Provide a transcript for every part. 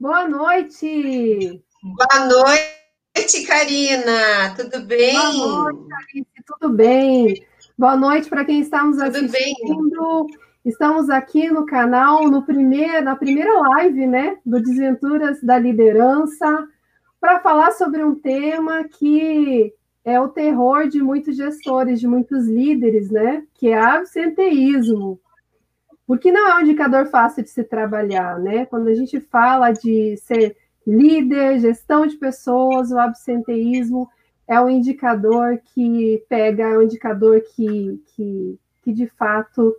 Boa noite! Boa noite, Karina! Tudo bem? Boa noite, Alice, tudo bem? Boa noite para quem está nos assistindo. Estamos aqui no canal, no primeiro, na primeira live né, do Desventuras da Liderança, para falar sobre um tema que é o terror de muitos gestores, de muitos líderes, né? Que é absenteísmo. Porque não é um indicador fácil de se trabalhar, né? Quando a gente fala de ser líder, gestão de pessoas, o absenteísmo é um indicador que pega, é um indicador que, que, que de fato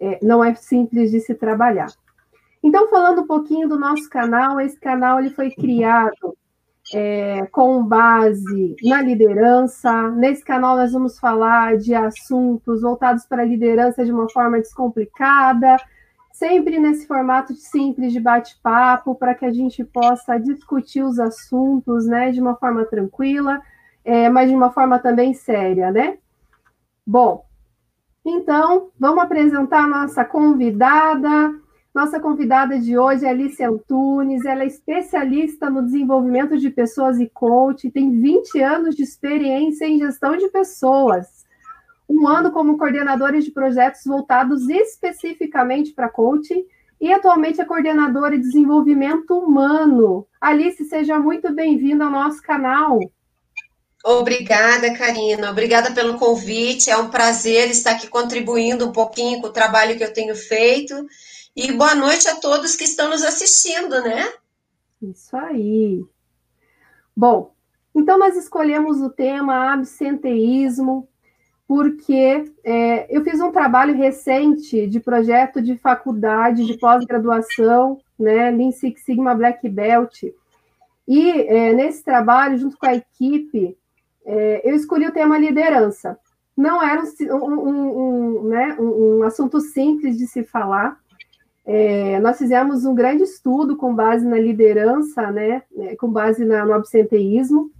é, não é simples de se trabalhar. Então, falando um pouquinho do nosso canal, esse canal ele foi criado é, com base na liderança. Nesse canal, nós vamos falar de assuntos voltados para a liderança de uma forma descomplicada, sempre nesse formato simples de bate-papo, para que a gente possa discutir os assuntos né, de uma forma tranquila, é, mas de uma forma também séria, né? Bom, então, vamos apresentar a nossa convidada. Nossa convidada de hoje é Alice Antunes, ela é especialista no desenvolvimento de pessoas e coach, tem 20 anos de experiência em gestão de pessoas, um ano como coordenadora de projetos voltados especificamente para coaching e atualmente é coordenadora de desenvolvimento humano. Alice, seja muito bem-vinda ao nosso canal. Obrigada, Karina. Obrigada pelo convite. É um prazer estar aqui contribuindo um pouquinho com o trabalho que eu tenho feito e boa noite a todos que estão nos assistindo, né? Isso aí. Bom, então nós escolhemos o tema absenteísmo, porque é, eu fiz um trabalho recente de projeto de faculdade, de pós-graduação, né, Lean Six Sigma Black Belt, e é, nesse trabalho, junto com a equipe, é, eu escolhi o tema liderança. Não era um, um, um, né, um assunto simples de se falar, é, nós fizemos um grande estudo com base na liderança, né, é, com base na, no absenteísmo,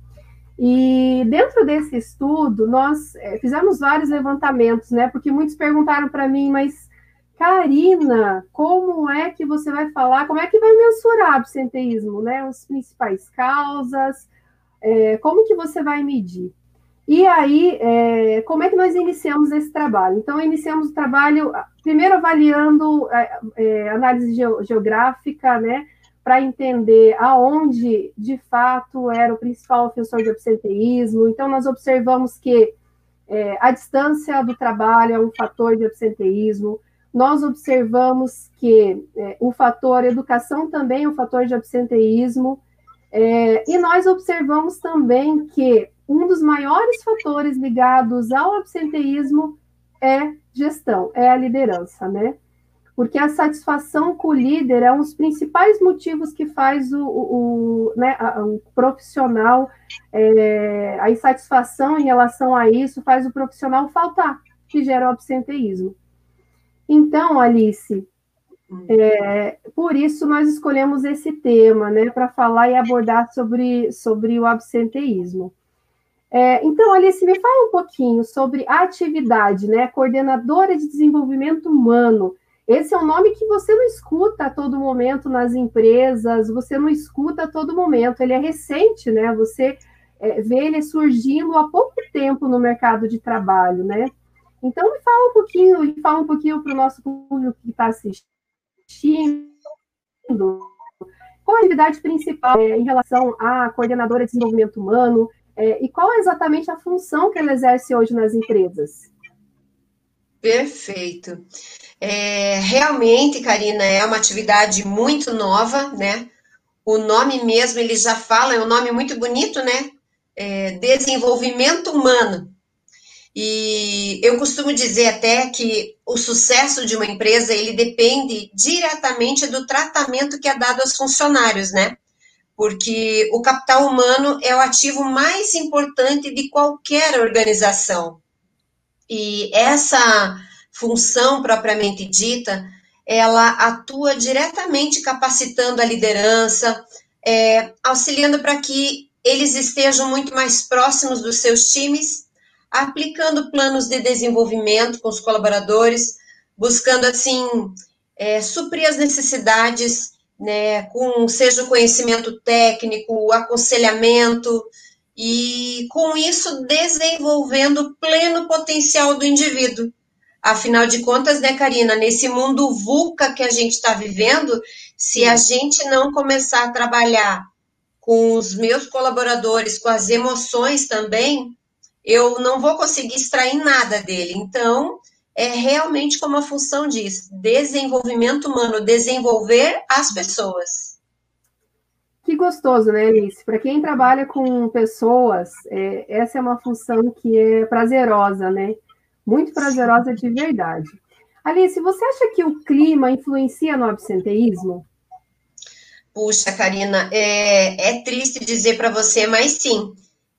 e dentro desse estudo, nós é, fizemos vários levantamentos, né, porque muitos perguntaram para mim, mas Karina, como é que você vai falar, como é que vai mensurar absenteísmo, né, as principais causas, é, como que você vai medir? E aí, é, como é que nós iniciamos esse trabalho? Então, iniciamos o trabalho, primeiro avaliando é, é análise geográfica, né, para entender aonde, de fato, era o principal ofensor de absenteísmo. Então, nós observamos que é, a distância do trabalho é um fator de absenteísmo. Nós observamos que é, o fator educação também é um fator de absenteísmo. É, e nós observamos também que um dos maiores fatores ligados ao absenteísmo é gestão, é a liderança, né? Porque a satisfação com o líder é um dos principais motivos que faz o, o, o né, o profissional, é, a insatisfação em relação a isso faz o profissional faltar, que gera o absenteísmo. Então, Alice, é, por isso nós escolhemos esse tema, né, para falar e abordar sobre, sobre o absenteísmo. É, então, Alice, me fala um pouquinho sobre a atividade, né? Coordenadora de Desenvolvimento Humano. Esse é um nome que você não escuta a todo momento nas empresas, você não escuta a todo momento, ele é recente, né? Você é, vê ele surgindo há pouco tempo no mercado de trabalho, né? Então, me fala um pouquinho, me fala um pouquinho para o nosso público que está assistindo. Qual a atividade principal é, em relação à coordenadora de desenvolvimento humano? É, e qual é exatamente a função que ela exerce hoje nas empresas? Perfeito. É, realmente, Karina, é uma atividade muito nova, né? O nome mesmo, ele já fala, é um nome muito bonito, né? É, desenvolvimento humano. E eu costumo dizer até que o sucesso de uma empresa, ele depende diretamente do tratamento que é dado aos funcionários, né? Porque o capital humano é o ativo mais importante de qualquer organização. E essa função propriamente dita, ela atua diretamente capacitando a liderança, é, auxiliando para que eles estejam muito mais próximos dos seus times, aplicando planos de desenvolvimento com os colaboradores, buscando assim é, suprir as necessidades né, com seja o conhecimento técnico, o aconselhamento, e com isso desenvolvendo o pleno potencial do indivíduo. Afinal de contas, né, Karina, nesse mundo VUCA que a gente está vivendo, se a gente não começar a trabalhar com os meus colaboradores, com as emoções também, eu não vou conseguir extrair nada dele. Então, é realmente como a função diz: desenvolvimento humano, desenvolver as pessoas. Que gostoso, né, Alice? Para quem trabalha com pessoas, é, essa é uma função que é prazerosa, né? Muito prazerosa de verdade. Alice, você acha que o clima influencia no absenteísmo? Puxa, Karina, é, é triste dizer para você, mas sim.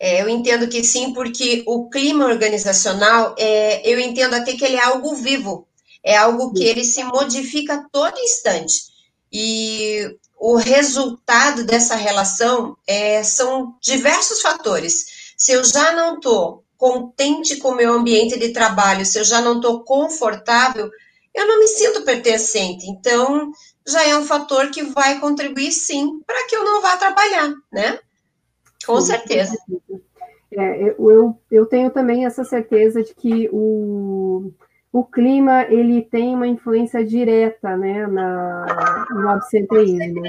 É, eu entendo que sim, porque o clima organizacional, é, eu entendo até que ele é algo vivo, é algo que ele se modifica a todo instante. E o resultado dessa relação é, são diversos fatores. Se eu já não estou contente com o meu ambiente de trabalho, se eu já não estou confortável, eu não me sinto pertencente. Então, já é um fator que vai contribuir, sim, para que eu não vá trabalhar, né? Com certeza. É, eu, eu tenho também essa certeza de que o, o clima ele tem uma influência direta né, na, no absenteísmo.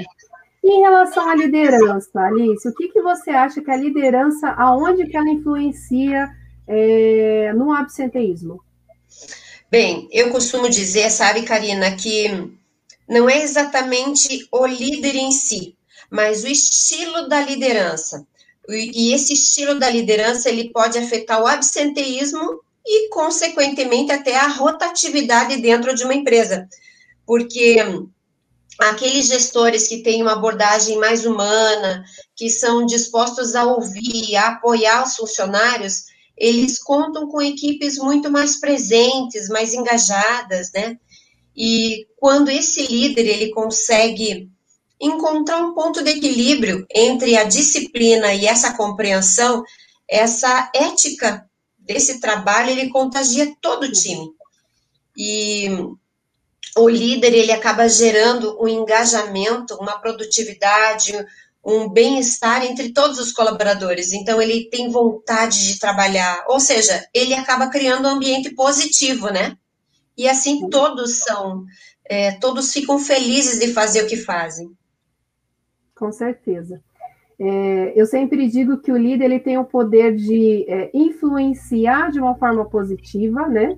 Em relação à liderança, Alice, o que, que você acha que a liderança, aonde que ela influencia é, no absenteísmo? Bem, eu costumo dizer, sabe, Karina, que não é exatamente o líder em si, mas o estilo da liderança. E esse estilo da liderança ele pode afetar o absenteísmo e, consequentemente, até a rotatividade dentro de uma empresa. Porque aqueles gestores que têm uma abordagem mais humana, que são dispostos a ouvir, a apoiar os funcionários, eles contam com equipes muito mais presentes, mais engajadas, né? E quando esse líder ele consegue encontrar um ponto de equilíbrio entre a disciplina e essa compreensão, essa ética desse trabalho, ele contagia todo o time. E o líder, ele acaba gerando um engajamento, uma produtividade, um bem-estar entre todos os colaboradores. Então, ele tem vontade de trabalhar, ou seja, ele acaba criando um ambiente positivo, né? E assim todos são, é, todos ficam felizes de fazer o que fazem. Com certeza. É, eu sempre digo que o líder ele tem o poder de é, influenciar de uma forma positiva, né?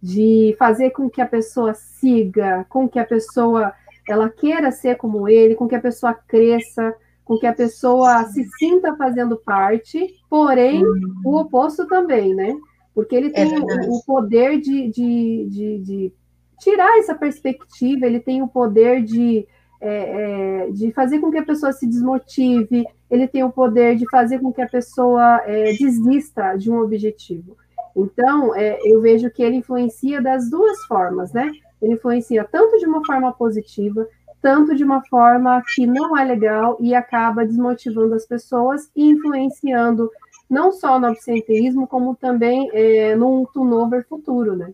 De fazer com que a pessoa siga, com que a pessoa ela queira ser como ele, com que a pessoa cresça, com que a pessoa se sinta fazendo parte, porém, uhum. o oposto também, né? Porque ele é tem é o, o, poder de, de, de, de, tirar essa perspectiva, ele tem o poder de, é, é, de fazer com que a pessoa se desmotive, ele tem o poder de fazer com que a pessoa é, desista de um objetivo. Então, é, eu vejo que ele influencia das duas formas, né? Ele influencia tanto de uma forma positiva, tanto de uma forma que não é legal e acaba desmotivando as pessoas e influenciando não só no absenteísmo, como também é, no turnover futuro, né?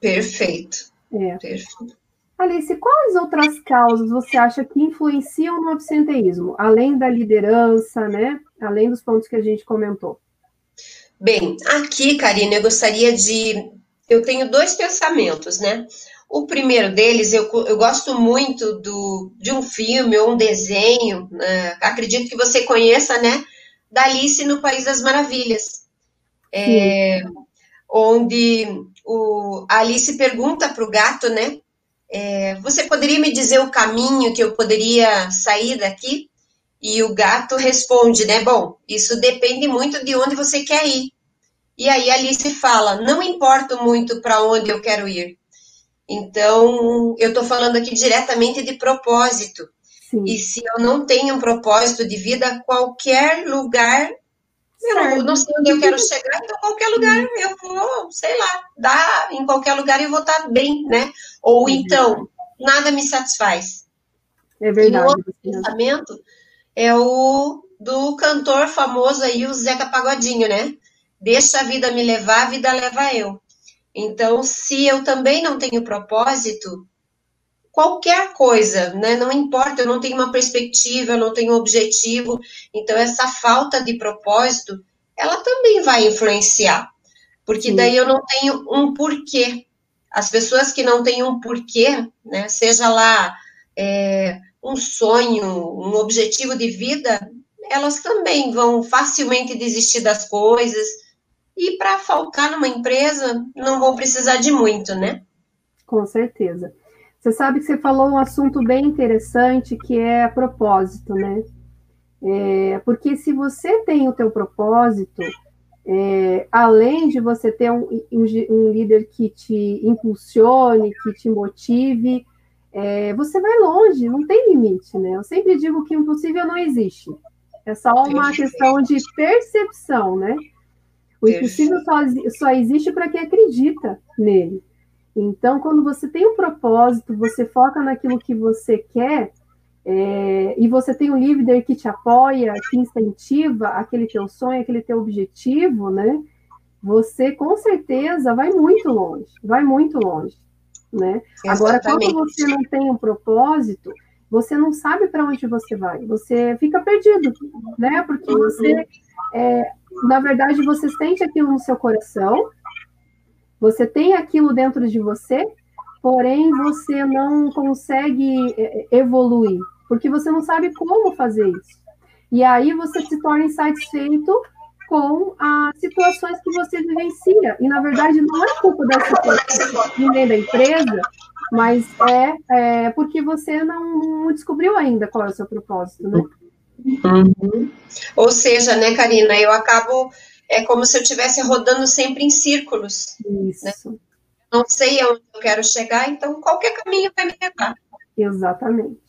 Perfeito. É. Perfeito. Alice, quais outras causas você acha que influenciam no absenteísmo, além da liderança, né? Além dos pontos que a gente comentou? Bem, aqui, Karina, eu gostaria de. Eu tenho dois pensamentos, né? O primeiro deles, eu, eu gosto muito do, de um filme ou um desenho, né? acredito que você conheça, né? Da Alice no País das Maravilhas. É, onde o, a Alice pergunta para o gato, né? É, você poderia me dizer o caminho que eu poderia sair daqui? E o gato responde, né? Bom, isso depende muito de onde você quer ir. E aí Alice fala: Não importa muito para onde eu quero ir. Então, eu estou falando aqui diretamente de propósito. Sim. E se eu não tenho um propósito de vida, qualquer lugar, eu não sei onde eu quero chegar, então qualquer lugar eu vou, sei lá, dar em qualquer lugar eu vou estar bem, né? Ou então, nada me satisfaz. É verdade. E o outro pensamento é o do cantor famoso aí, o Zeca Pagodinho, né? Deixa a vida me levar, a vida leva eu. Então, se eu também não tenho propósito, qualquer coisa, né? Não importa, eu não tenho uma perspectiva, eu não tenho um objetivo. Então, essa falta de propósito, ela também vai influenciar. Porque Sim. daí eu não tenho um porquê. As pessoas que não têm um porquê, né? Seja lá é, um sonho, um objetivo de vida, elas também vão facilmente desistir das coisas. E para faltar numa empresa, não vão precisar de muito, né? Com certeza. Você sabe que você falou um assunto bem interessante que é propósito, né? É, porque se você tem o teu propósito, é, além de você ter um, um, um, líder que te impulsione, que te motive, é, você vai longe, não tem limite, né? Eu sempre digo que o impossível não existe. É só uma questão de percepção, né? O impossível só, só existe para quem acredita nele. Então, quando você tem um propósito, você foca naquilo que você quer, é, e você tem um líder que te apoia, que incentiva aquele teu sonho, aquele teu objetivo, né? Você com certeza vai muito longe, vai muito longe, né? Agora, quando você não tem um propósito, você não sabe para onde você vai, você fica perdido, né? Porque você, é, na verdade, você sente aquilo no seu coração, você tem aquilo dentro de você, porém você não consegue é, evoluir, porque você não sabe como fazer isso. E aí você se torna insatisfeito com as situações que você vivencia. E, na verdade, não é culpa da situação, nem da empresa, mas é, é, porque você não descobriu ainda qual é o seu propósito, né? Uhum. Ou seja, né, Karina, eu acabo é como se eu estivesse rodando sempre em círculos. Isso. Né? Não sei aonde eu quero chegar, então qualquer caminho vai me levar. Exatamente.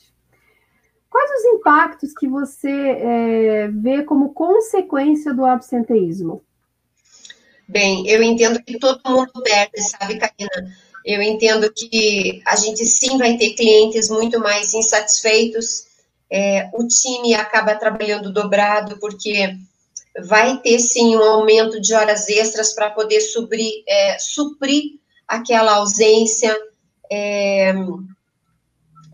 Quais os impactos que você é, vê como consequência do absenteísmo? Bem, eu entendo que todo mundo perde, sabe, Karina? Eu entendo que a gente sim vai ter clientes muito mais insatisfeitos, é, o time acaba trabalhando dobrado, porque vai ter sim um aumento de horas extras para poder suprir, é, suprir aquela ausência, é,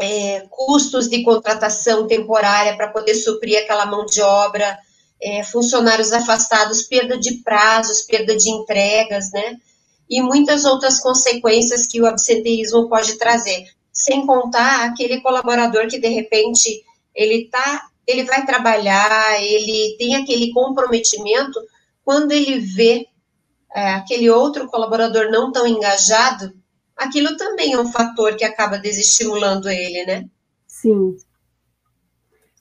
é, custos de contratação temporária para poder suprir aquela mão de obra, é, funcionários afastados, perda de prazos, perda de entregas, né? E muitas outras consequências que o absenteísmo pode trazer. Sem contar aquele colaborador que, de repente, ele está ele vai trabalhar, ele tem aquele comprometimento, quando ele vê é, aquele outro colaborador não tão engajado, aquilo também é um fator que acaba desestimulando ele, né? Sim.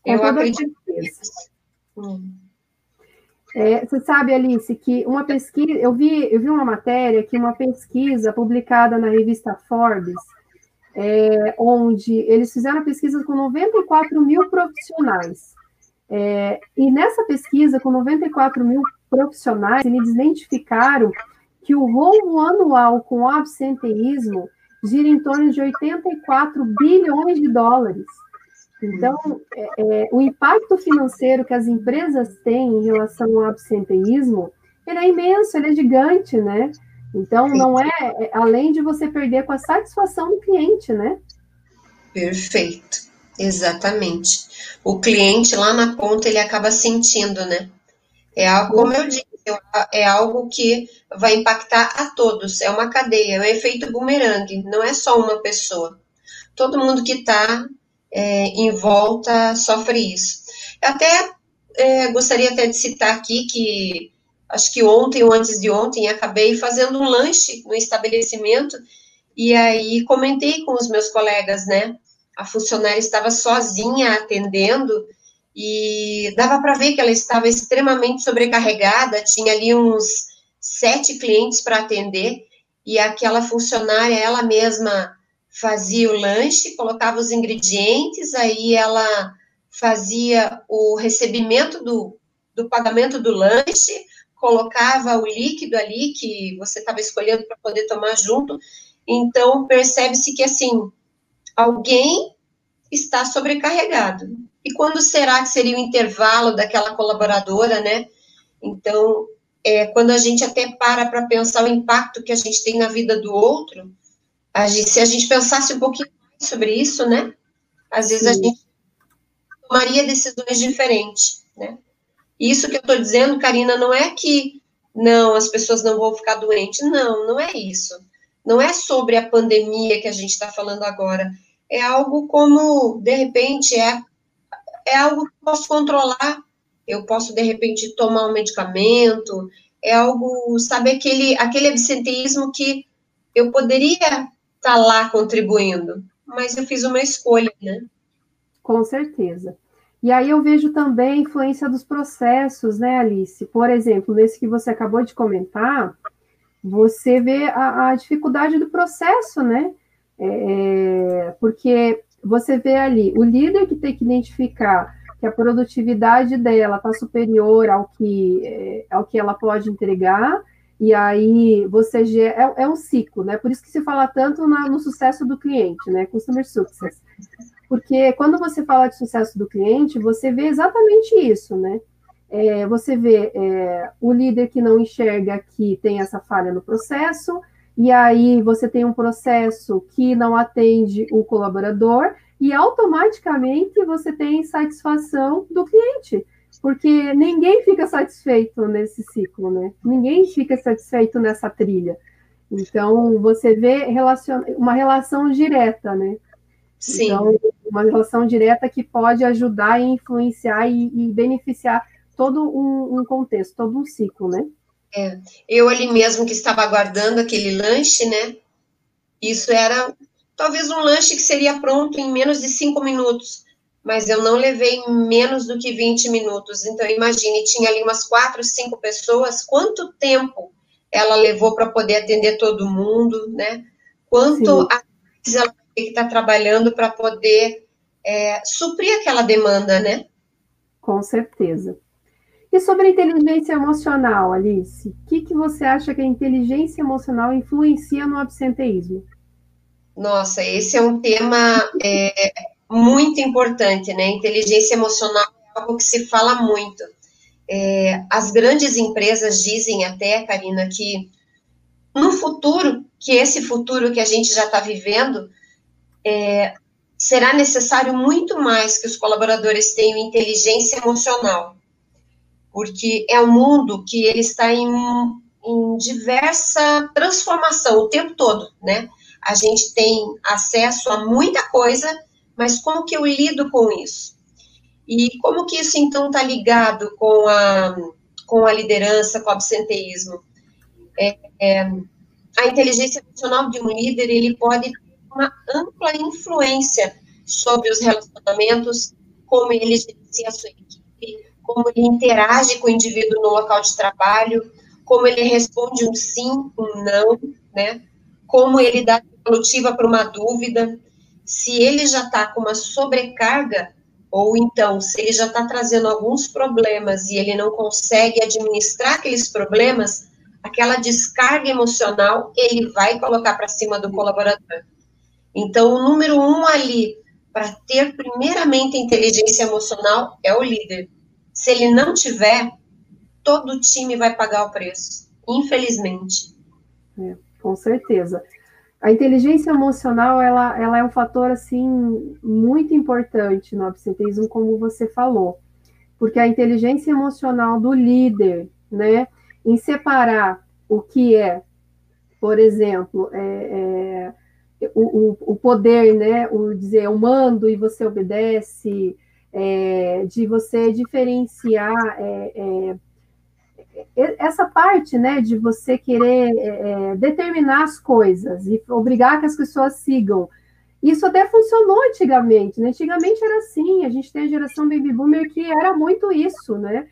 Eu acredito nisso. Hum. É, você sabe, Alice, que uma pesquisa, eu vi, eu vi uma matéria que uma pesquisa publicada na revista Forbes é, onde eles fizeram a pesquisa com 94 mil profissionais. É, e nessa pesquisa, com 94 mil profissionais, eles identificaram que o rombo anual com absenteísmo gira em torno de 84 bilhões de dólares. Então, é, é, o impacto financeiro que as empresas têm em relação ao absenteísmo, ele é imenso, ele é gigante, né? Então, não é, é, além de você perder com a satisfação do cliente, né? Perfeito, exatamente. O cliente lá na ponta, ele acaba sentindo, né? É algo, como eu disse, é algo que vai impactar a todos, é uma cadeia, é um efeito bumerangue, não é só uma pessoa. Todo mundo que está é, em volta sofre isso. Eu até é, gostaria até de citar aqui que acho que ontem ou antes de ontem, acabei fazendo um lanche no estabelecimento e aí comentei com os meus colegas, né? A funcionária estava sozinha atendendo e dava para ver que ela estava extremamente sobrecarregada, tinha ali uns sete clientes para atender e aquela funcionária, ela mesma fazia o lanche, colocava os ingredientes, aí ela fazia o recebimento do, do pagamento do lanche, colocava o líquido ali que você estava escolhendo para poder tomar junto. Então, percebe-se que, assim, alguém está sobrecarregado. E quando será que seria o intervalo daquela colaboradora, né? Então, é, quando a gente até para para pensar o impacto que a gente tem na vida do outro, a gente, se a gente pensasse um pouquinho mais sobre isso, né? Às vezes Sim. a gente tomaria decisões diferentes, né? Isso que eu estou dizendo, Karina, não é que não, as pessoas não vão ficar doentes. Não, não é isso. Não é sobre a pandemia que a gente está falando agora. É algo como, de repente, é, é algo que eu posso controlar. Eu posso, de repente, tomar um medicamento. É algo, sabe, aquele, aquele absenteísmo que eu poderia estar tá lá contribuindo, mas eu fiz uma escolha, né? Com certeza. E aí eu vejo também a influência dos processos, né, Alice? Por exemplo, nesse que você acabou de comentar, você vê a, a dificuldade do processo, né? É, é, porque você vê ali o líder que tem que identificar que a produtividade dela está superior ao que, é, ao que ela pode entregar, e aí você é, é um ciclo, né? Por isso que se fala tanto na, no sucesso do cliente, né? Customer success. Porque quando você fala de sucesso do cliente, você vê exatamente isso, né? É, você vê é, o líder que não enxerga que tem essa falha no processo, e aí você tem um processo que não atende o colaborador, e automaticamente você tem satisfação do cliente, porque ninguém fica satisfeito nesse ciclo, né? Ninguém fica satisfeito nessa trilha. Então, você vê relacion... uma relação direta, né? Sim. Então, uma relação direta que pode ajudar e influenciar e, e beneficiar todo um, um, contexto, todo um ciclo, né? É, eu ali mesmo que estava aguardando aquele lanche, né? Isso era talvez um lanche que seria pronto em menos de cinco minutos, mas eu não levei menos do que 20 minutos. Então, imagine, tinha ali umas quatro, cinco pessoas, quanto tempo ela levou para poder atender todo mundo, né? Quanto a ela que estar tá trabalhando para poder é, suprir aquela demanda, né? Com certeza. E sobre a inteligência emocional, Alice, o que, que você acha que a inteligência emocional influencia no absenteísmo? Nossa, esse é um tema é, muito importante, né? Inteligência emocional é algo que se fala muito. É, as grandes empresas dizem até, Karina, que no futuro, que esse futuro que a gente já está vivendo, é, será necessário muito mais que os colaboradores tenham inteligência emocional, porque é um mundo que ele está em, em diversa transformação o tempo todo, né? A gente tem acesso a muita coisa, mas como que eu lido com isso? E como que isso então está ligado com a, com a liderança, com o absenteísmo? É, é, a inteligência emocional de um líder ele pode uma ampla influência sobre os relacionamentos, como ele gerencia a sua equipe, como ele interage com o indivíduo no local de trabalho, como ele responde um sim, um não, né? Como ele dá devolutiva para uma dúvida, se ele já está com uma sobrecarga, ou então se ele já está trazendo alguns problemas e ele não consegue administrar aqueles problemas, aquela descarga emocional ele vai colocar para cima do colaborador. Então, o número um ali, para ter primeiramente inteligência emocional, é o líder. Se ele não tiver, todo o time vai pagar o preço, infelizmente. É, com certeza. A inteligência emocional, ela, ela é um fator, assim, muito importante no absenteísmo, como você falou. Porque a inteligência emocional do líder, né, em separar o que é, por exemplo, é, é o, o, o, poder, né, o dizer eu mando e você obedece, é, de você diferenciar é, é, é essa parte, né, de você querer é, é, determinar as coisas e obrigar que as pessoas sigam. Isso até funcionou antigamente, né? Antigamente era assim, a gente tem a geração baby boomer que era muito isso, né?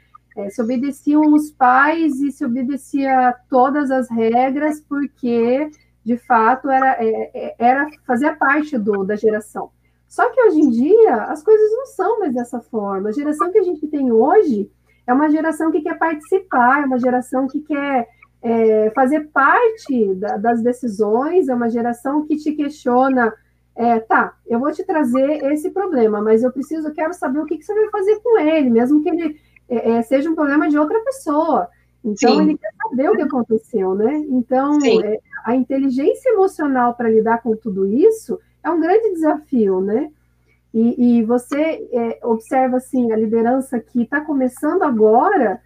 se obedeciam os pais e se obedecia todas as regras porque de fato, era, é, é, era fazer parte do, da geração. Só que hoje em dia, as coisas não são mais dessa forma. A geração que a gente tem hoje é uma geração que quer participar, é uma geração que quer é, fazer parte da, das decisões, é uma geração que te questiona. É, tá, eu vou te trazer esse problema, mas eu preciso, eu quero saber o que, que você vai fazer com ele, mesmo que ele é, é seja um problema de outra pessoa. Então, Sim. ele quer saber o que aconteceu, né? Então, é, a inteligência emocional para lidar com tudo isso, é um grande desafio, né? E, e você é, observa assim a liderança que está começando agora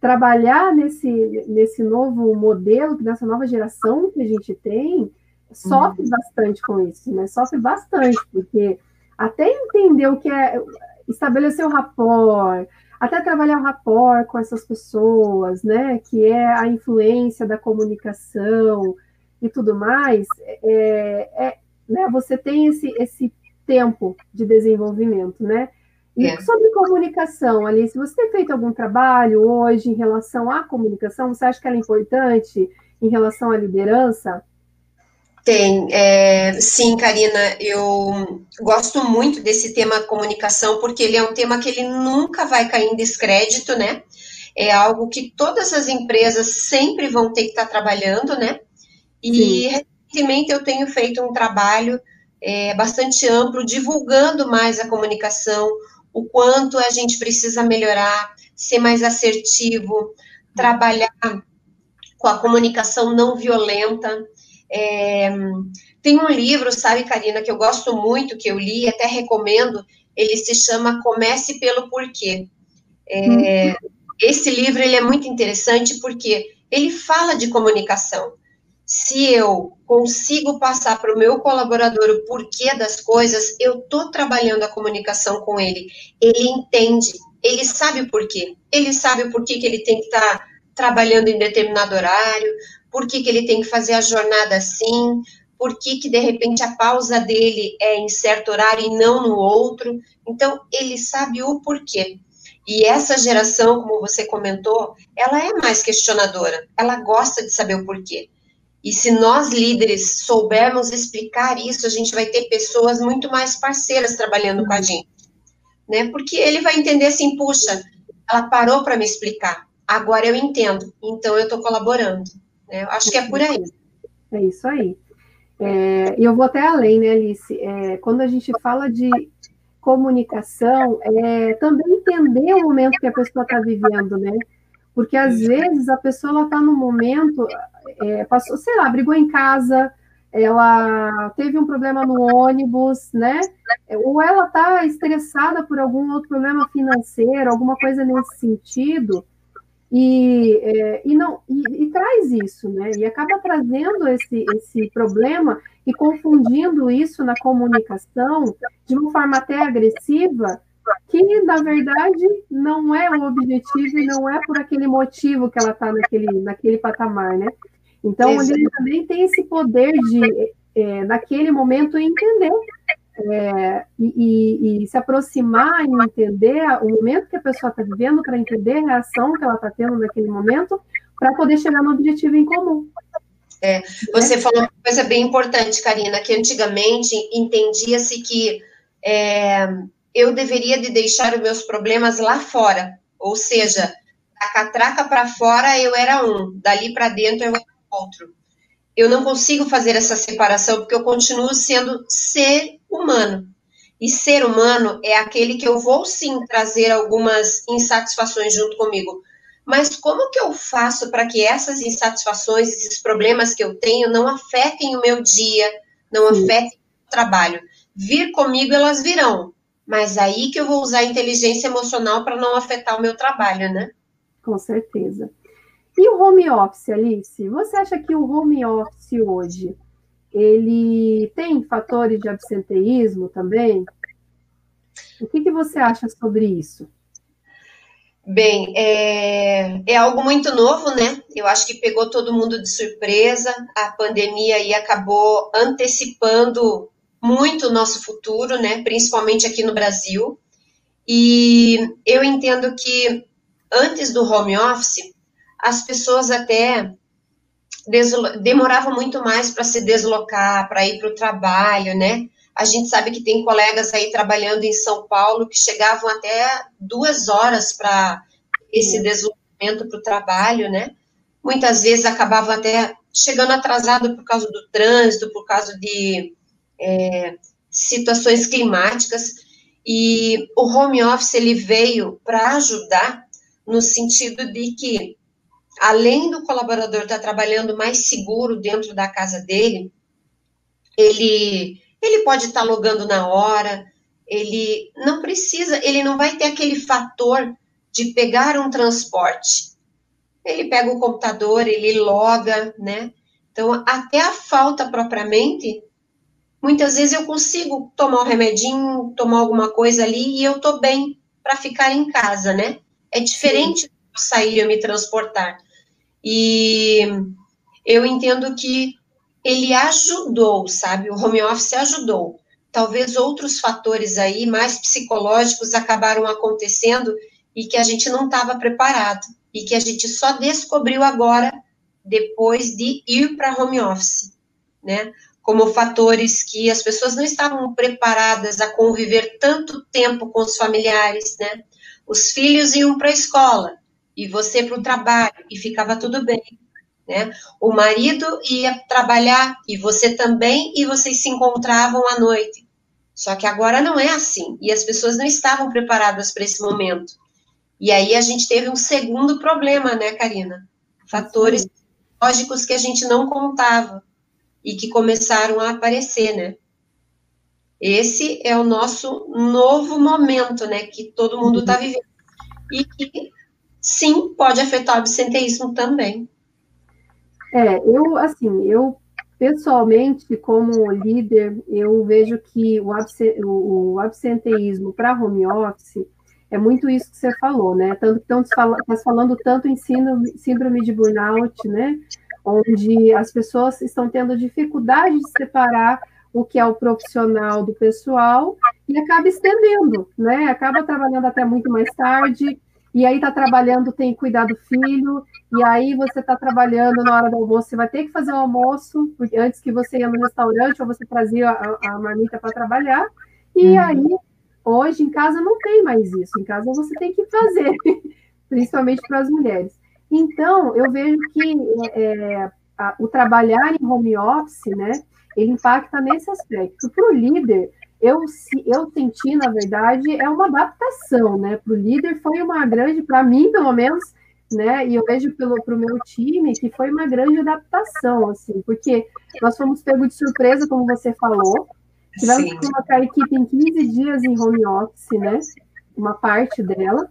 trabalhar nesse, nesse novo modelo, nessa nova geração que a gente tem, sofre uhum. bastante com isso, né? Sofre bastante, porque até entender o que é estabelecer o rapport, até trabalhar o rapport com essas pessoas, né? Que é a influência da comunicação e tudo mais, é, é né? Você tem esse, esse tempo de desenvolvimento, né? E é. sobre comunicação, Alice, você tem feito algum trabalho hoje em relação à comunicação? Você acha que ela é importante em relação à liderança? Tem, é, sim, Karina, eu gosto muito desse tema comunicação, porque ele é um tema que ele nunca vai cair em descrédito, né? É algo que todas as empresas sempre vão ter que estar trabalhando, né? E sim. recentemente eu tenho feito um trabalho é, bastante amplo, divulgando mais a comunicação, o quanto a gente precisa melhorar, ser mais assertivo, trabalhar com a comunicação não violenta. É, tem um livro, sabe, Karina, que eu gosto muito, que eu li, até recomendo, ele se chama Comece pelo Porquê. É, uhum. Esse livro ele é muito interessante porque ele fala de comunicação se eu consigo passar para o meu colaborador o porquê das coisas, eu estou trabalhando a comunicação com ele. Ele entende, ele sabe o porquê. Ele sabe o porquê que ele tem que estar tá trabalhando em determinado horário, por que ele tem que fazer a jornada assim, por que, que de repente a pausa dele é em certo horário e não no outro. Então, ele sabe o porquê. E essa geração, como você comentou, ela é mais questionadora, ela gosta de saber o porquê. E se nós líderes soubermos explicar isso, a gente vai ter pessoas muito mais parceiras trabalhando com a gente, né? Porque ele vai entender assim, puxa, ela parou para me explicar, agora eu entendo, então eu estou colaborando. Né? Eu acho que é por aí. É isso aí. É, e eu vou até além, né, Alice? É, quando a gente fala de comunicação, é também entender o momento que a pessoa está vivendo, né? Porque às vezes a pessoa está no momento, é, passou, sei lá, brigou em casa, ela teve um problema no ônibus, né? Ou ela está estressada por algum outro problema financeiro, alguma coisa nesse sentido, e, é, e não e, e, traz isso, né? E acaba trazendo esse, esse problema e confundindo isso na comunicação de uma forma até agressiva, que na verdade não é o objetivo e não é por aquele motivo que ela está naquele, naquele patamar, né? Então, ele também tem esse poder de, é, naquele momento, entender é, e, e, se aproximar e entender o momento que a pessoa está vivendo, para entender a reação que ela está tendo naquele momento, para poder chegar no objetivo em comum. É, você falou uma coisa bem importante, Karina, que antigamente entendia-se que é, eu deveria de deixar os meus problemas lá fora, ou seja, da catraca para fora eu era um, dali para dentro eu era outro. Eu não consigo fazer essa separação porque eu continuo sendo ser humano. E ser humano é aquele que eu vou sim trazer algumas insatisfações junto comigo. Mas como que eu faço para que essas insatisfações, esses problemas que eu tenho, não afetem o meu dia, não sim. afetem o trabalho? Vir comigo, elas virão. Mas aí que eu vou usar a inteligência emocional para não afetar o meu trabalho, né? Com certeza. E o home office, Alice? Você acha que o home office hoje ele tem fatores de absenteísmo também? O que, que você acha sobre isso? Bem, é, é, algo muito novo, né? Eu acho que pegou todo mundo de surpresa. A pandemia aí acabou antecipando muito o nosso futuro, né? Principalmente aqui no Brasil. E eu entendo que antes do home office, as pessoas até demoravam muito mais para se deslocar, para ir para o trabalho, né? A gente sabe que tem colegas aí trabalhando em São Paulo que chegavam até duas horas para esse deslocamento para o trabalho, né? Muitas vezes acabavam até chegando atrasado por causa do trânsito, por causa de é, situações climáticas. E o home office ele veio para ajudar no sentido de que além do colaborador estar trabalhando mais seguro dentro da casa dele, ele, Ele pode estar logando na hora, ele não precisa, ele não vai ter aquele fator de pegar um transporte. Ele pega o computador, ele loga, né? Então, até a falta propriamente, muitas vezes eu consigo tomar um remedinho, tomar alguma coisa ali e eu tô bem para ficar em casa, né? É diferente Sim. de sair e me transportar. E eu entendo que ele ajudou, sabe? O home office ajudou. Talvez outros fatores aí, mais psicológicos, acabaram acontecendo e que a gente não estava preparado. E que a gente só descobriu agora, depois de ir para home office, né? Como fatores que as pessoas não estavam preparadas a conviver tanto tempo com os familiares, né? Os filhos iam para a escola e você para o trabalho e ficava tudo bem né? O marido ia trabalhar e você também, e vocês se encontravam à noite. Só que agora não é assim, e as pessoas não estavam preparadas para esse momento. E aí a gente teve um segundo problema, né, Karina? Fatores lógicos que a gente não contava e que começaram a aparecer, né? Esse é o nosso novo momento, né, que todo mundo está vivendo. E que, sim, pode afetar o absenteísmo também. É, eu, assim, eu pessoalmente, como líder, eu vejo que o, o absenteísmo para home office é muito isso que você falou, né? Tanto que estão tá falando tanto em síndrome de burnout, né? Onde as pessoas estão tendo dificuldade de separar o que é o profissional do pessoal e acaba estendendo, né? Acaba trabalhando até muito mais tarde, e aí está trabalhando, tem que cuidar do filho, e aí você está trabalhando na hora do almoço, você vai ter que fazer o almoço, porque antes que você ia no restaurante, ou você trazia a, a marmita para trabalhar, e uhum. aí, hoje, em casa não tem mais isso, em casa você tem que fazer, principalmente para as mulheres. Então, eu vejo que é, a, o trabalhar em home office, né, ele impacta nesse aspecto. Para o líder, eu, eu senti, na verdade, é uma adaptação, né? Para o líder foi uma grande, para mim, pelo menos, né? E eu vejo pelo para o meu time que foi uma grande adaptação, assim, porque nós fomos pegos de surpresa, como você falou. Tivemos Sim. que colocar a equipe em 15 dias em home office, né? Uma parte dela.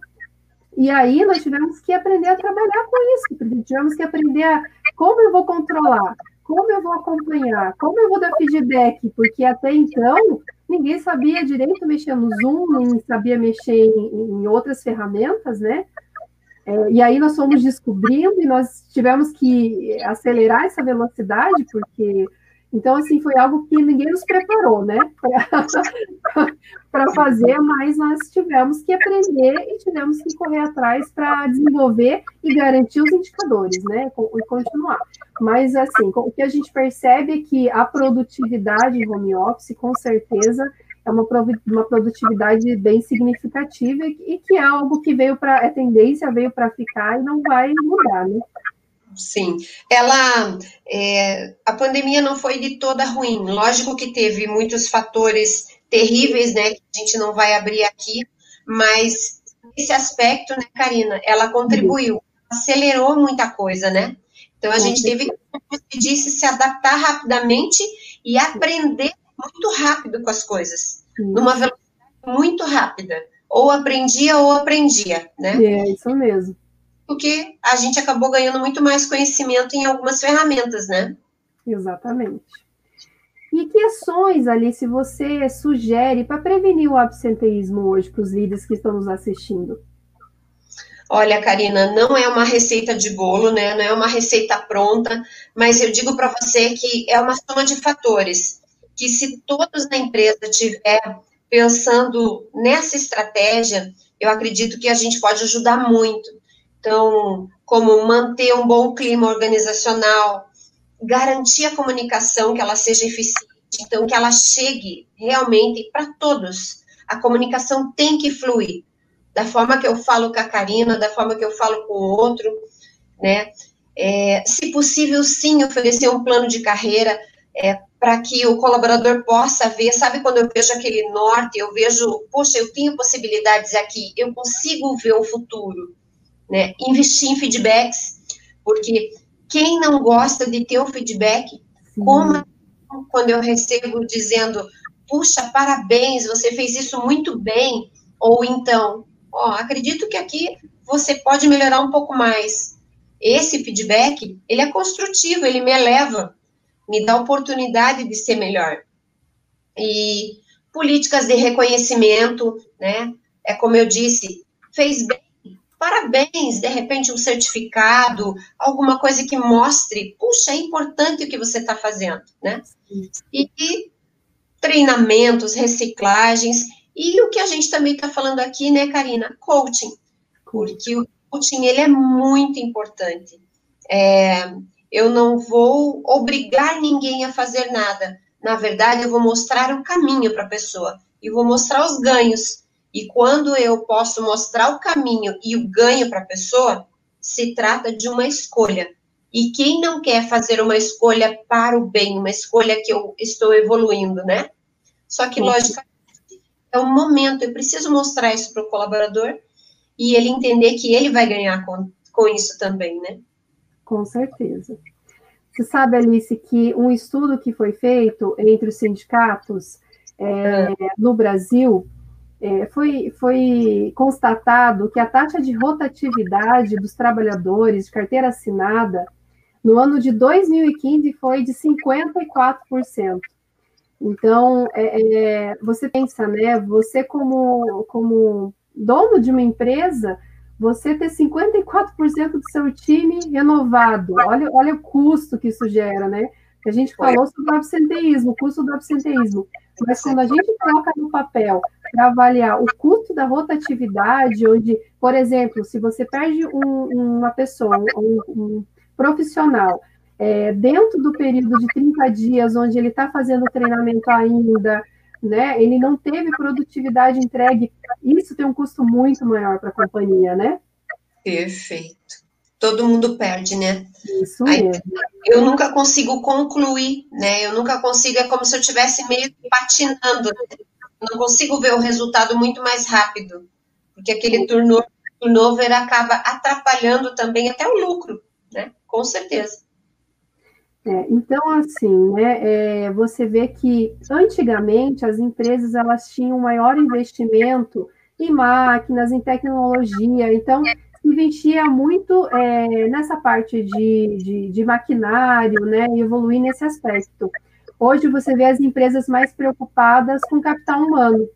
E aí nós tivemos que aprender a trabalhar com isso, tivemos que aprender a como eu vou controlar, como eu vou acompanhar, como eu vou dar feedback, porque até então ninguém sabia direito mexer no Zoom, nem sabia mexer em, em outras ferramentas, né? É, e aí nós fomos descobrindo e nós tivemos que acelerar essa velocidade, porque então, assim, foi algo que ninguém nos preparou, né, para fazer, mas nós tivemos que aprender e tivemos que correr atrás para desenvolver e garantir os indicadores, né, e continuar. Mas, assim, o que a gente percebe é que a produtividade em home office, com certeza, é uma, uma produtividade bem significativa e que é algo que veio para, é tendência, veio para ficar e não vai mudar, né? Sim, ela, é, a pandemia não foi de toda ruim. Lógico que teve muitos fatores terríveis, né, que a gente não vai abrir aqui, mas esse aspecto, né, Karina, ela contribuiu, acelerou muita coisa, né? Então a gente teve, como você disse, se adaptar rapidamente e aprender muito rápido com as coisas, numa velocidade muito rápida. Ou aprendia ou aprendia, né? É, isso mesmo porque a gente acabou ganhando muito mais conhecimento em algumas ferramentas, né? Exatamente. E que ações, Alice, você sugere para prevenir o absenteísmo hoje para os líderes que estão nos assistindo? Olha, Karina, não é uma receita de bolo, né? Não é uma receita pronta, mas eu digo para você que é uma soma de fatores que se todos na empresa tiver pensando nessa estratégia, eu acredito que a gente pode ajudar muito. Então, como manter um bom clima organizacional, garantir a comunicação que ela seja eficiente, então que ela chegue realmente para todos. A comunicação tem que fluir, da forma que eu falo com a Karina, da forma que eu falo com o outro, né? É, se possível, sim, oferecer um plano de carreira é, para que o colaborador possa ver, sabe quando eu vejo aquele norte, eu vejo, poxa, eu tenho possibilidades aqui, eu consigo ver o futuro né? Investir em feedbacks, porque quem não gosta de ter o feedback, Sim. como quando eu recebo dizendo, puxa, parabéns, você fez isso muito bem, ou então, ó, acredito que aqui você pode melhorar um pouco mais. Esse feedback, ele é construtivo, ele me eleva, me dá oportunidade de ser melhor. E políticas de reconhecimento, né? É como eu disse, fez bem, parabéns, de repente um certificado, alguma coisa que mostre, puxa, é importante o que você está fazendo, né? E, e treinamentos, reciclagens, e o que a gente também está falando aqui, né, Karina? Coaching. Porque o coaching, ele é muito importante. É, eu não vou obrigar ninguém a fazer nada. Na verdade, eu vou mostrar o caminho para a pessoa e vou mostrar os ganhos. E quando eu posso mostrar o caminho e o ganho para a pessoa, se trata de uma escolha. E quem não quer fazer uma escolha para o bem, uma escolha que eu estou evoluindo, né? Só que, logicamente, é um momento, eu preciso mostrar isso para o colaborador e ele entender que ele vai ganhar com, com isso também, né? Com certeza. Você sabe, Alice, que um estudo que foi feito entre os sindicatos é, no Brasil é, foi, foi constatado que a taxa de rotatividade dos trabalhadores de carteira assinada no ano de 2015 foi de 54%. Então, é, é, você pensa, né? Você como, como dono de uma empresa, você ter 54% do seu time renovado. Olha, olha o custo que isso gera, né? A gente falou sobre o absenteísmo, o custo do absenteísmo. Mas quando a gente coloca no papel avaliar o custo da rotatividade, onde, por exemplo, se você perde um, uma pessoa, um, um profissional, é, dentro do período de 30 dias, onde ele está fazendo treinamento ainda, né? Ele não teve produtividade entregue, isso tem um custo muito maior para a companhia, né? Perfeito. Todo mundo perde, né? Isso mesmo. eu nunca consigo concluir, né? Eu nunca consigo, é como se eu estivesse meio patinando. Eu não consigo ver o resultado muito mais rápido, porque aquele turnover, turnover acaba atrapalhando também até o lucro, né? Com certeza. É, então, assim, né, é, você vê que antigamente as empresas elas tinham maior investimento em máquinas, em tecnologia, então investia muito é, nessa parte de, de, de, maquinário, né, e evoluir nesse aspecto. Hoje você vê as empresas mais preocupadas com capital humano,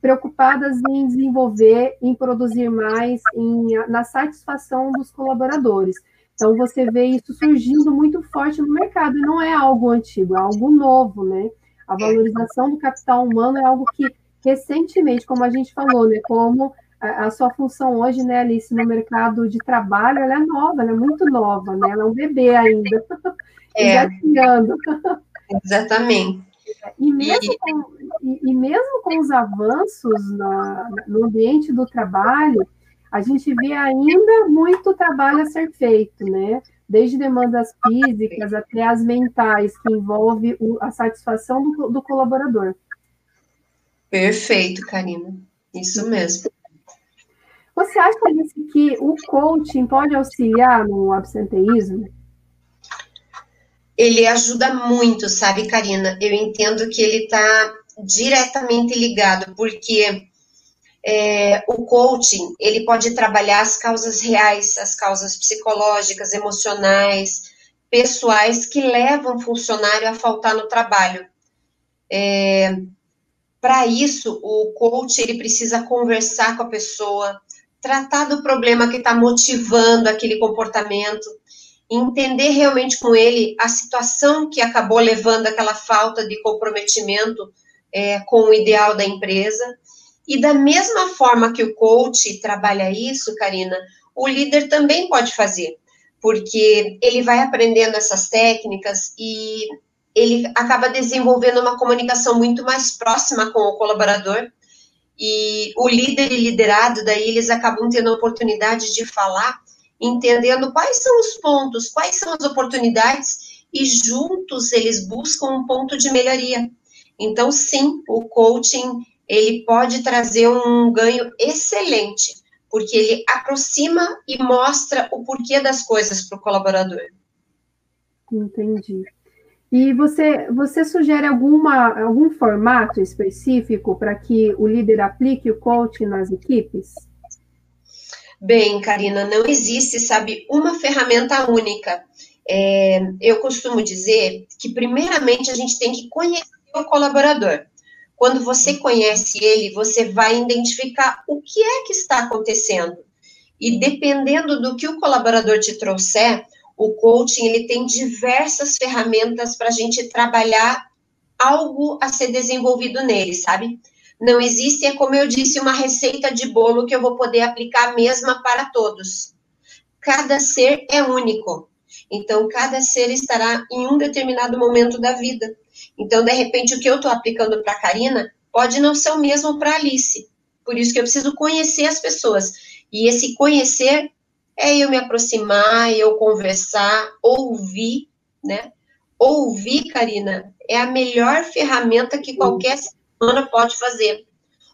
preocupadas em desenvolver, em produzir mais, em, na satisfação dos colaboradores. Então, você vê isso surgindo muito forte no mercado, e não é algo antigo, é algo novo, né? A valorização do capital humano é algo que, recentemente, como a gente falou, né? Como a, a sua função hoje, né, Alice, no mercado de trabalho, ela é nova, ela é muito nova, né? Ela é um bebê ainda, é. Exatamente. E mesmo, com, e, e mesmo com os avanços na, no ambiente do trabalho, a gente vê ainda muito trabalho a ser feito, né? Desde demandas físicas até as mentais, que envolve a satisfação do, do colaborador. Perfeito, Karina. Isso mesmo. Você acha, Alice, que o coaching pode auxiliar no absenteísmo? Ele ajuda muito, sabe, Karina? Eu entendo que ele está diretamente ligado, porque é, o coaching ele pode trabalhar as causas reais, as causas psicológicas, emocionais, pessoais que levam o funcionário a faltar no trabalho. É, Para isso, o coach ele precisa conversar com a pessoa, tratar do problema que está motivando aquele comportamento, entender realmente com ele a situação que acabou levando aquela falta de comprometimento é, com o ideal da empresa e da mesma forma que o coach trabalha isso, Karina, o líder também pode fazer, porque ele vai aprendendo essas técnicas e ele acaba desenvolvendo uma comunicação muito mais próxima com o colaborador. E o líder e liderado, daí eles acabam tendo a oportunidade de falar, entendendo quais são os pontos, quais são as oportunidades, e juntos eles buscam um ponto de melhoria. Então, sim, o coaching ele pode trazer um ganho excelente, porque ele aproxima e mostra o porquê das coisas para o colaborador. Entendi. E você, você sugere alguma, algum formato específico para que o líder aplique o coaching nas equipes? Bem, Karina, não existe, sabe, uma ferramenta única. É, eu costumo dizer que, primeiramente, a gente tem que conhecer o colaborador. Quando você conhece ele, você vai identificar o que é que está acontecendo. E dependendo do que o colaborador te trouxer, o coaching ele tem diversas ferramentas para a gente trabalhar algo a ser desenvolvido nele, sabe? Não existe, é como eu disse, uma receita de bolo que eu vou poder aplicar a mesma para todos. Cada ser é único. Então, cada ser estará em um determinado momento da vida. Então, de repente, o que eu estou aplicando para a Karina pode não ser o mesmo para a Alice. Por isso que eu preciso conhecer as pessoas. E esse conhecer é eu me aproximar, eu conversar, ouvir, né? Ouvir, Karina, é a melhor ferramenta que qualquer semana pode fazer.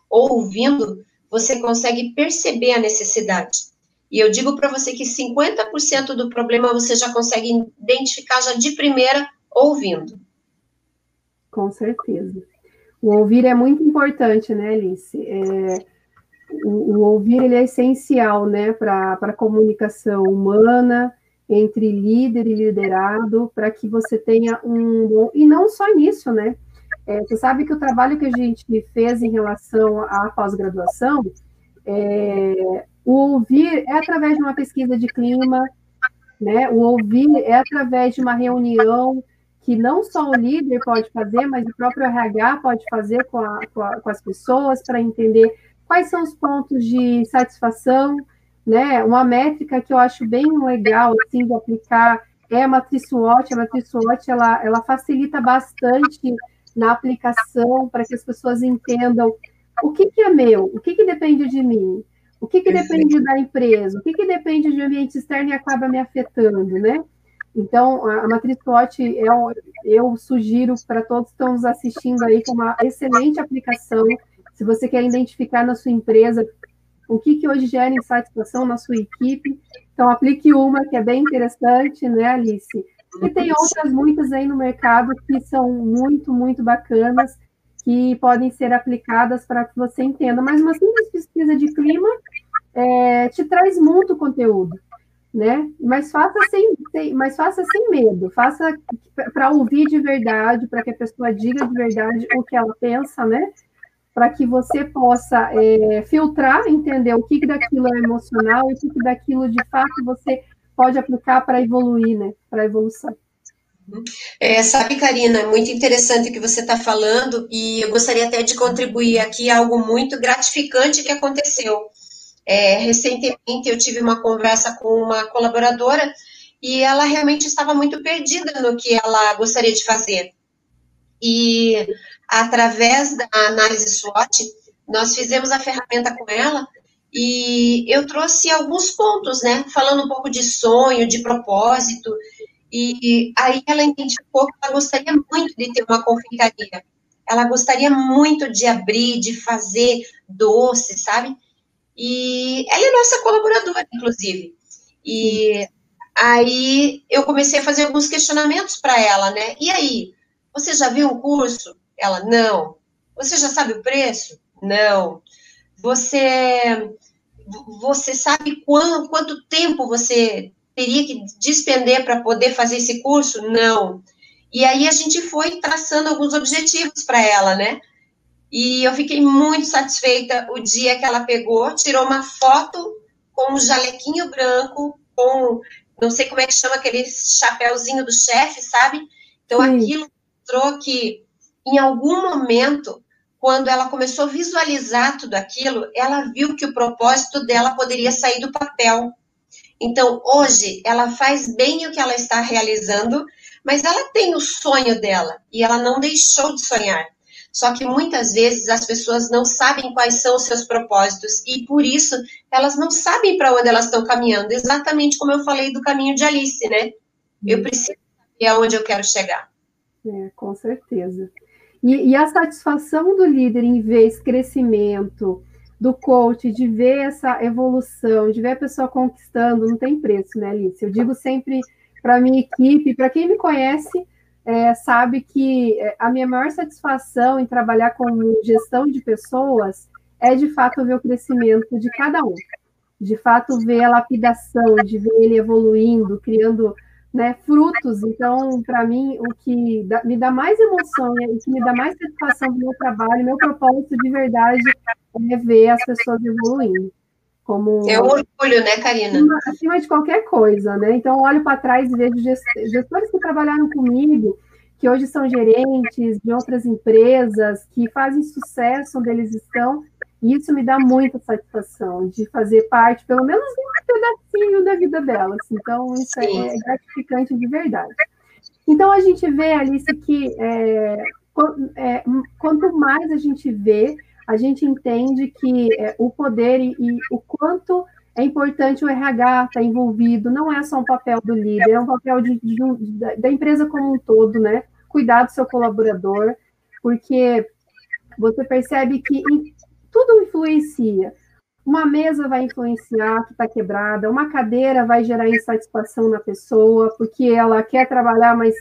Ouvindo, você consegue perceber a necessidade. E eu digo para você que 50% do problema você já consegue identificar já de primeira ouvindo. Com certeza. O ouvir é muito importante, né, Alice? É, o, o, ouvir ele é essencial, né, para a comunicação humana entre líder e liderado, para que você tenha um bom. E não só nisso, né? É, você sabe que o trabalho que a gente fez em relação à pós-graduação, é, o ouvir é através de uma pesquisa de clima, né? O ouvir é através de uma reunião que não só o líder pode fazer, mas o próprio RH pode fazer com, a, com, a, com as pessoas para entender quais são os pontos de satisfação, né? Uma métrica que eu acho bem legal assim de aplicar é a matriz SWOT. A matriz SWOT ela, ela facilita bastante na aplicação para que as pessoas entendam o que, que é meu, o que, que depende de mim, o que, que depende da empresa, o que, que depende de ambiente externo e acaba me afetando, né? Então, a, matriz SWOT, eu, eu sugiro para todos que estão nos assistindo aí, que é uma excelente aplicação. Se você quer identificar na sua empresa o que, que hoje gera insatisfação na sua equipe, então aplique uma que é bem interessante, né, Alice? E tem outras muitas aí no mercado que são muito, muito bacanas, que podem ser aplicadas para que você entenda. Mas uma simples pesquisa de clima é, te traz muito conteúdo né? Mas faça sem, sem, mas faça sem medo, faça para ouvir de verdade, para que a pessoa diga de verdade o que ela pensa, né? Para que você possa é, filtrar, entender o que, que daquilo é emocional e o que, que daquilo de fato você pode aplicar para evoluir, né? Para evolução. É, sabe, Karina, muito interessante o que você está falando, e eu gostaria até de contribuir aqui algo muito gratificante que aconteceu. É, recentemente eu tive uma conversa com uma colaboradora e ela realmente estava muito perdida no que ela gostaria de fazer. E através da análise SWOT, nós fizemos a ferramenta com ela e eu trouxe alguns pontos, né? Falando um pouco de sonho, de propósito. E aí ela identificou que ela gostaria muito de ter uma confeitaria. Ela gostaria muito de abrir, de fazer doce, sabe? E ela é nossa colaboradora, inclusive. E aí eu comecei a fazer alguns questionamentos para ela, né? E aí, você já viu um curso? Ela, não. Você já sabe o preço? Não. Você você sabe quanto, quanto tempo você teria que despender para poder fazer esse curso? Não. E aí a gente foi traçando alguns objetivos para ela, né? E eu fiquei muito satisfeita o dia que ela pegou, tirou uma foto com um jalequinho branco, com não sei como é que chama aquele chapéuzinho do chefe, sabe? Então Sim. aquilo mostrou que em algum momento, quando ela começou a visualizar tudo aquilo, ela viu que o propósito dela poderia sair do papel. Então, hoje, ela faz bem o que ela está realizando, mas ela tem o sonho dela e ela não deixou de sonhar. Só que muitas vezes as pessoas não sabem quais são os seus propósitos e por isso elas não sabem para onde elas estão caminhando. Exatamente como eu falei do caminho de Alice, né? Eu preciso saber aonde eu quero chegar. É, com certeza. E, e a satisfação do líder em ver esse crescimento, do coach, de ver essa evolução, de ver a pessoa conquistando, não tem preço, né, Alice? Eu digo sempre para minha equipe, para quem me conhece, é, sabe que é, a minha maior satisfação em trabalhar com gestão de pessoas é de fato ver o crescimento de cada um, de fato ver a lapidação, de ver ele evoluindo, criando né, frutos. Então, para mim, o que dá, me dá mais emoção e o que me dá mais satisfação do meu trabalho, meu propósito de verdade é ver as pessoas evoluindo. Como, é um orgulho, né, Karina? Acima, acima de qualquer coisa, né? Então, olho para trás e vejo gestores que trabalharam comigo, que hoje são gerentes de outras empresas, que fazem sucesso onde eles estão, e isso me dá muita satisfação de fazer parte, pelo menos, de um pedacinho da vida delas. Então, isso é é gratificante de verdade. Então, a gente vê, Alice, que é, é, quanto mais a gente vê, a gente entende que é, o poder e, e, o quanto é importante o RH estar envolvido, não é só um papel do líder, é um papel de, de, de, da empresa como um todo, né? Cuidar do seu colaborador, porque você percebe que tudo influencia. Uma mesa vai influenciar que está quebrada, uma cadeira vai gerar insatisfação na pessoa, porque ela quer trabalhar, mas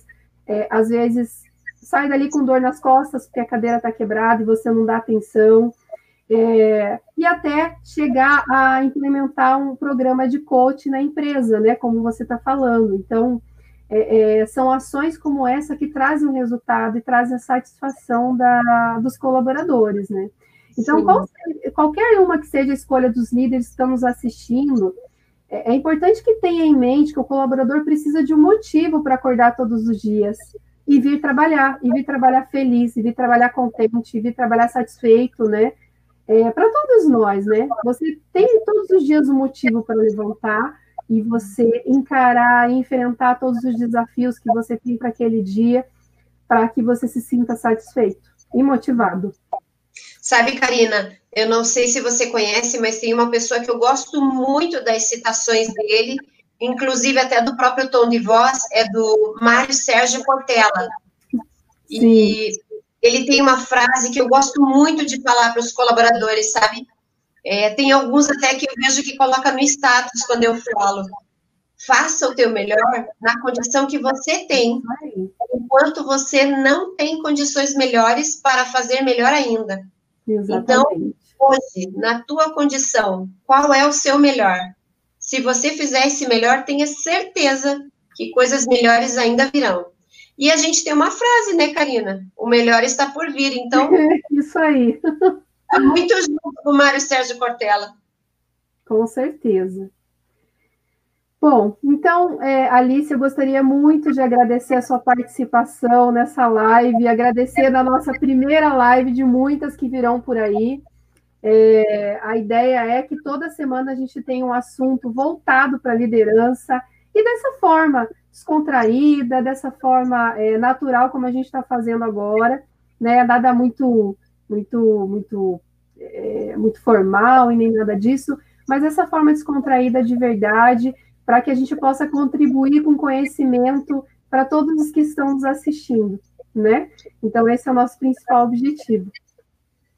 é, às vezes sai dali com dor nas costas porque a cadeira está quebrada e você não dá atenção. É, e até chegar a implementar um programa de coach na empresa, né? Como você está falando. Então, é, é, são ações como essa que trazem o resultado e trazem a satisfação da, dos colaboradores, né? Então, qual, qualquer uma que seja a escolha dos líderes que estamos assistindo, é, é importante que tenha em mente que o colaborador precisa de um motivo para acordar todos os dias e vir trabalhar, e vir trabalhar feliz, e vir trabalhar contente, e vir trabalhar satisfeito, né? É, para todos nós, né? Você tem todos os dias um motivo para levantar e você encarar enfrentar todos os desafios que você tem para aquele dia, para que você se sinta satisfeito e motivado. Sabe, Karina, eu não sei se você conhece, mas tem uma pessoa que eu gosto muito das citações dele, inclusive até do próprio tom de voz, é do Mário Sérgio Cortella. E Sim. ele tem uma frase que eu gosto muito de falar para os colaboradores, sabe? É, tem alguns até que eu vejo que coloca no status quando eu falo. Faça o teu melhor na condição que você tem, enquanto você não tem condições melhores para fazer melhor ainda. Exatamente. Então, hoje, na tua condição, qual é o seu melhor? Se você fizer esse melhor, tenha certeza que coisas melhores ainda virão. E a gente tem uma frase, né, Karina? O melhor está por vir. Então. Isso aí. Tá muito junto com o Mário Sérgio Cortella. Com certeza. Bom, então, é, Alice, eu gostaria muito de agradecer a sua participação nessa live, agradecer na nossa primeira live de muitas que virão por aí. É, a ideia é que toda semana a gente tenha um assunto voltado para a liderança e dessa forma descontraída, dessa forma é, natural como a gente está fazendo agora, né? Nada muito, muito, muito, é, muito formal e nem nada disso, mas essa forma descontraída de verdade para que a gente possa contribuir com conhecimento para todos os que estão nos assistindo, né? Então, esse é o nosso principal objetivo.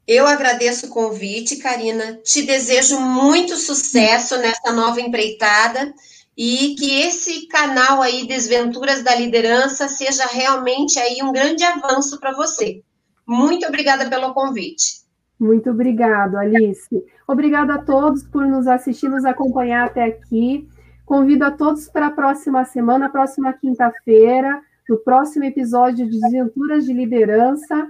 Eu agradeço o convite, Karina. Te desejo muito sucesso nessa nova empreitada e que esse canal aí Desventuras da Liderança seja realmente aí um grande avanço para você. Muito obrigada pelo convite. Muito obrigado, Alice. Obrigada a todos por nos assistir, nos acompanhar até aqui. Convido a todos para a próxima semana, próxima quinta-feira, no próximo episódio de Desventuras de Liderança.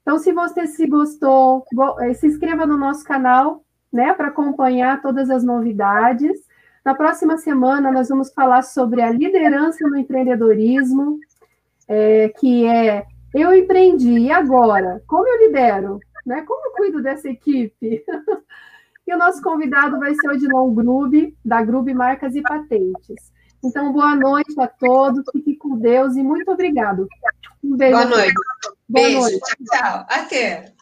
Então, se você se gostou, eh, se inscreva no nosso canal, né, para acompanhar todas as novidades. Na próxima semana, nós vamos falar sobre a liderança no empreendedorismo, é, que é eu empreendi, e agora? Como eu lidero? Né? Como eu cuido dessa equipe? E o nosso convidado vai ser o Odilon Grube, da Grube Marcas e Patentes. Então, boa noite a todos, fique com Deus e muito obrigado. Um beijo. Boa noite. Boa Beijo. Noite. Tchau, tchau. Até.